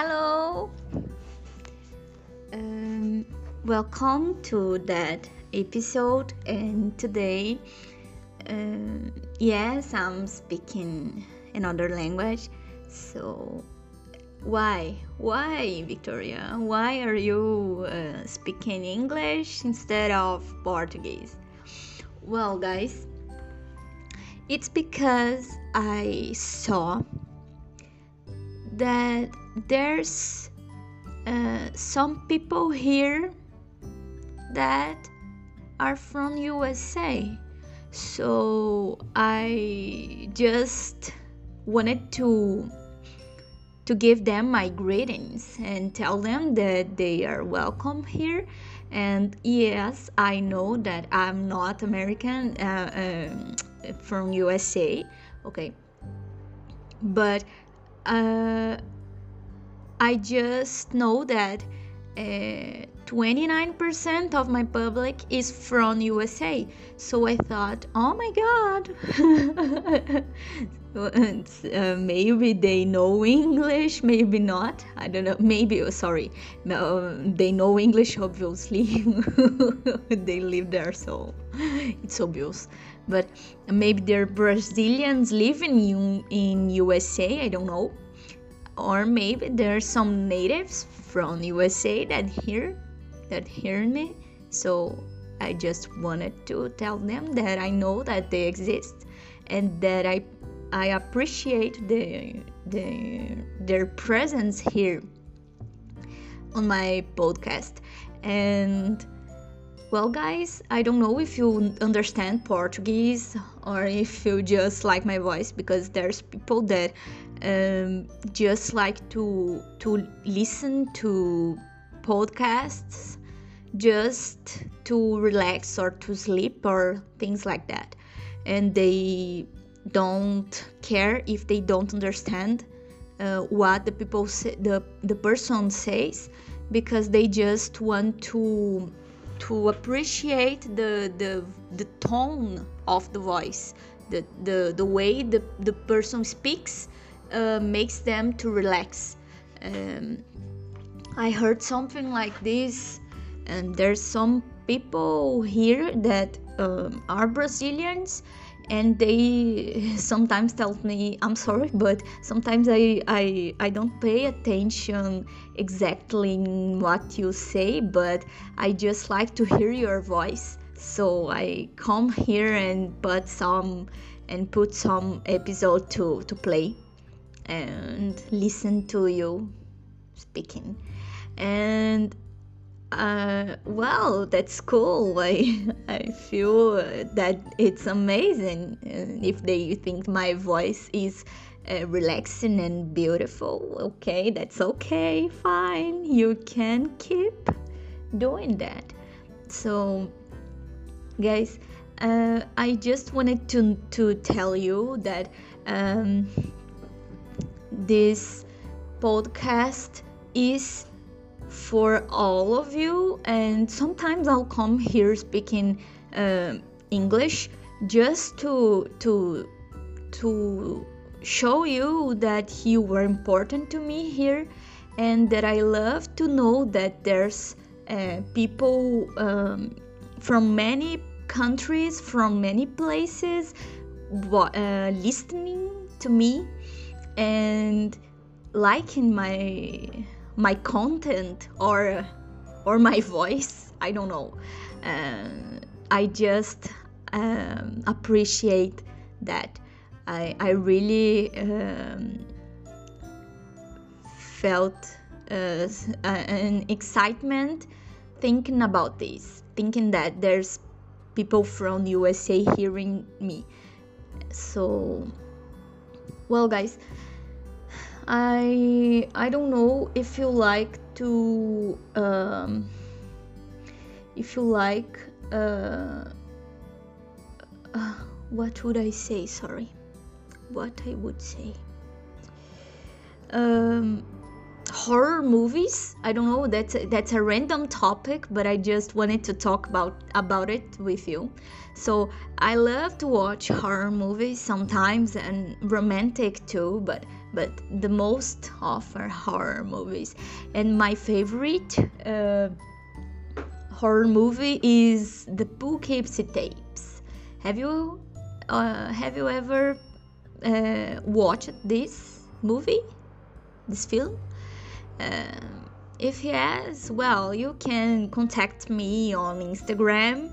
Hello. Um, welcome to that episode. And today, uh, yes, I'm speaking another language. So, why? Why, Victoria? Why are you uh, speaking English instead of Portuguese? Well, guys, it's because I saw that there's uh, some people here that are from USA. So I just wanted to to give them my greetings and tell them that they are welcome here. And yes, I know that I'm not American uh, um, from USA, okay, but uh, I just know that uh, 29% of my public is from USA. So I thought, oh my god. uh, maybe they know English, maybe not. I don't know. Maybe, oh, sorry. They know English, obviously. they live there, so it's obvious. But maybe they're Brazilians living in, in USA, I don't know or maybe there's some natives from USA that hear that hear me. So I just wanted to tell them that I know that they exist and that I I appreciate the, the their presence here on my podcast. And well guys i don't know if you understand portuguese or if you just like my voice because there's people that um, just like to to listen to podcasts just to relax or to sleep or things like that. And they don't care if they don't understand uh, what the people say, the the person says because they just want to to appreciate the the the tone of the voice the the, the way the, the person speaks uh, makes them to relax. Um, i heard something like this and there's some people here that um, are brazilians and they sometimes tell me i'm sorry but sometimes i i, I don't pay attention exactly in what you say but i just like to hear your voice. So i come here and put some and put some episode to to play and listen to you speaking and uh, well, that's cool. I, I feel that it's amazing if they think my voice is uh, relaxing and beautiful. Okay, that's okay, fine. You can keep doing that. So, guys, uh, I just wanted to to tell you that um, this podcast is for all of you and sometimes i'll come here speaking uh, english just to to to show you that you were important to me here and that i love to know that there's uh, people um, from many countries from many places uh, listening to me and liking my my content or or my voice i don't know. Uh, i just um, appreciate that. I i really um, felt uh, an excitement thinking about this thinking that there's people from usa hearing me. So well guys I I don't know if you like to um, if you like uh, uh, what would I say? Sorry, what I would say. Um, horror movies. I don't know. That's a, that's a random topic, but I just wanted to talk about about it with you. So I love to watch horror movies sometimes and romantic too, but but the most of are horror movies. And my favorite uh, horror movie is The Poughkeepsie Tapes. Have you uh, have you ever uh, watched this movie, this film? Uh, if yes, well, you can contact me on Instagram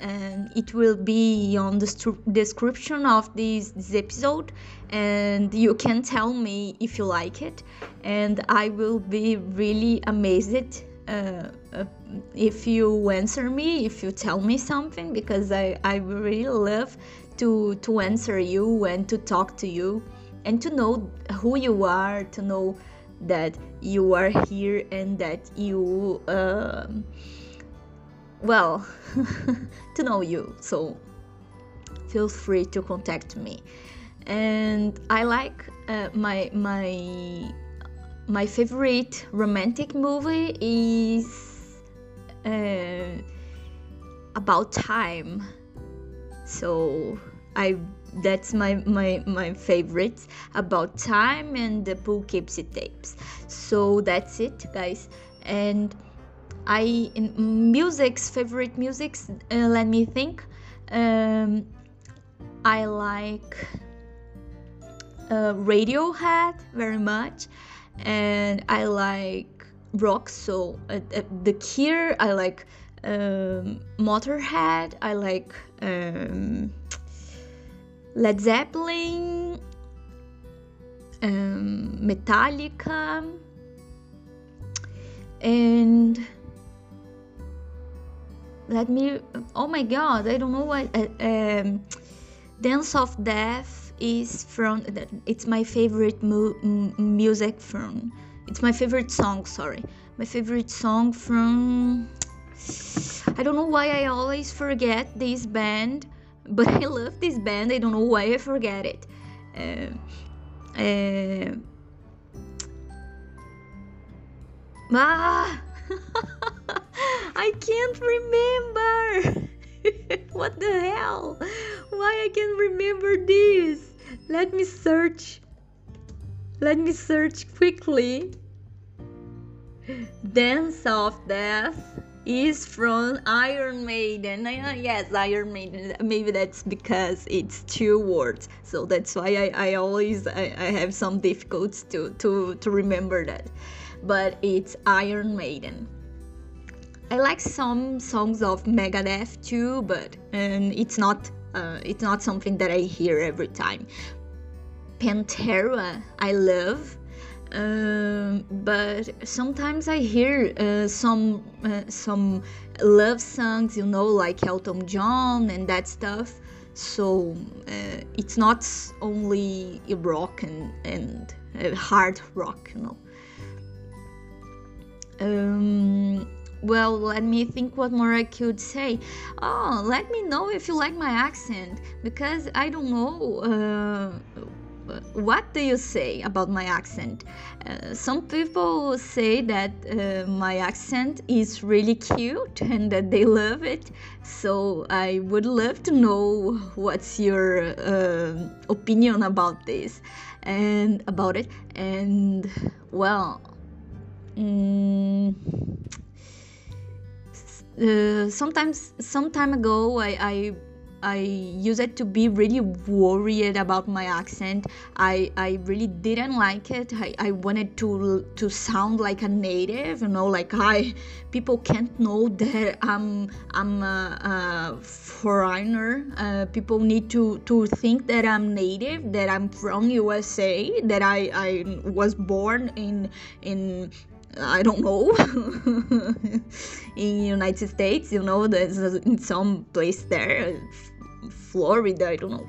and it will be on the st- description of this, this episode and you can tell me if you like it. And i will be really amazed uh, uh, if you answer me if you tell me something because i, I really love to to answer you and to talk to you and to know who you are to know that you are here and that you uh, well to know you so feel free to contact me. And i like uh, my my my favorite romantic movie is uh, about time. So i that's my my my favorites. About time and the poughkeepsie tapes. So that's it guys. And I in music's favorite musics. Uh, let me think. Um, I like uh, Radiohead very much, and I like rock. So uh, uh the Cure. I like um, Motorhead. I like um, Led Zeppelin, um, Metallica, and let me oh my god i don't know what uh, um, dance of death is from it's my favorite mu- music from it's my favorite song sorry. My favorite song from i don't know why i always forget this band but i love this band i don't know why i forget it. Uh, uh, ah I can't remember. what the hell? Why I can't remember this? Let me search. Let me search quickly. Dance of Death is from Iron Maiden. Yes, Iron Maiden. Maybe that's because it's two words, so that's why I, I always I, I have some difficulties to, to to remember that. But it's Iron Maiden. I like some songs of Megadeth too, but um, it's not uh, it's not something that I hear every time. Pantera, I love, um, but sometimes I hear uh, some uh, some love songs, you know, like Elton John and that stuff. So uh, it's not only rock and and uh, hard rock, you know. Um, well, let me think what more I could say. Oh, let me know if you like my accent because I don't know. Uh, what do you say about my accent? Uh, some people say that uh, my accent is really cute and that they love it. So I would love to know what's your uh, opinion about this and about it. And well, mm, uh, sometimes some time ago I, I I used to be really worried about my accent. I, I really didn't like it. I, I wanted to to sound like a native, you know, like I people can't know that I'm I'm a, a foreigner. Uh, people need to to think that I'm native, that I'm from USA, that I, I was born in in I don't know. In United States you know there's in some place there Florida I don't know.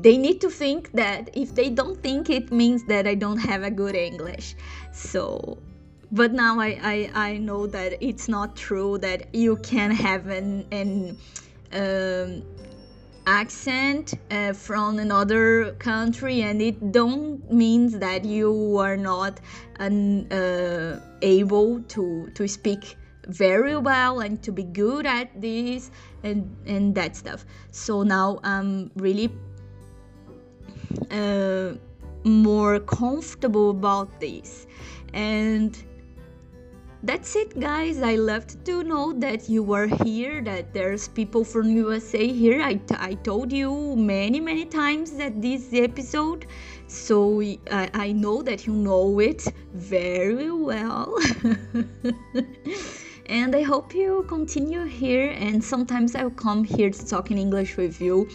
They need to think that if they don't think it means that I don't have a good English. So but now I, I, I know that it's not true that you can have an, an um, accent uh, from another country and it don't means that you are not un, uh, able to to speak very well and to be good at this and and that stuff. So now i'm really uh, more comfortable about this. And that's it guys. I loved to know that you are here that there's people from usa here. I, t- I told you many many times that this episode so I, I know that you know it very well. And i hope you continue here and sometimes i'll come here to talk in english with you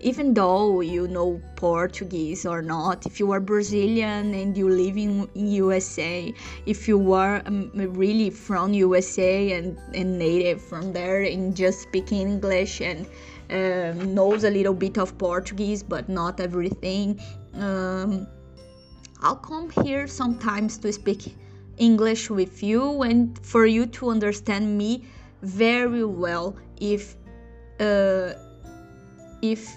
even though you know Portuguese or not, if you are Brazilian and you live in, USA, if you are um, really from USA and, and native from there and just speaking English and um, knows a little bit of Portuguese but not everything, um, I'll come here sometimes to speak English with you and for you to understand me very well if uh, if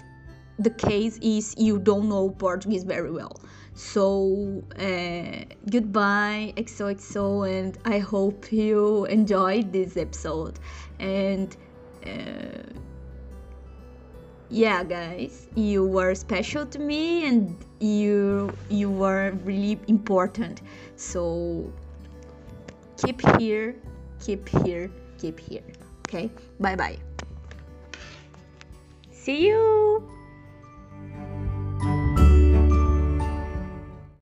the case is you don't know Portuguese very well. So, uh, goodbye, XOXO, and I hope you enjoyed this episode. And uh, yeah, guys, you were special to me, and you you were really important. So keep here, keep here, keep here. Okay, bye bye. See you.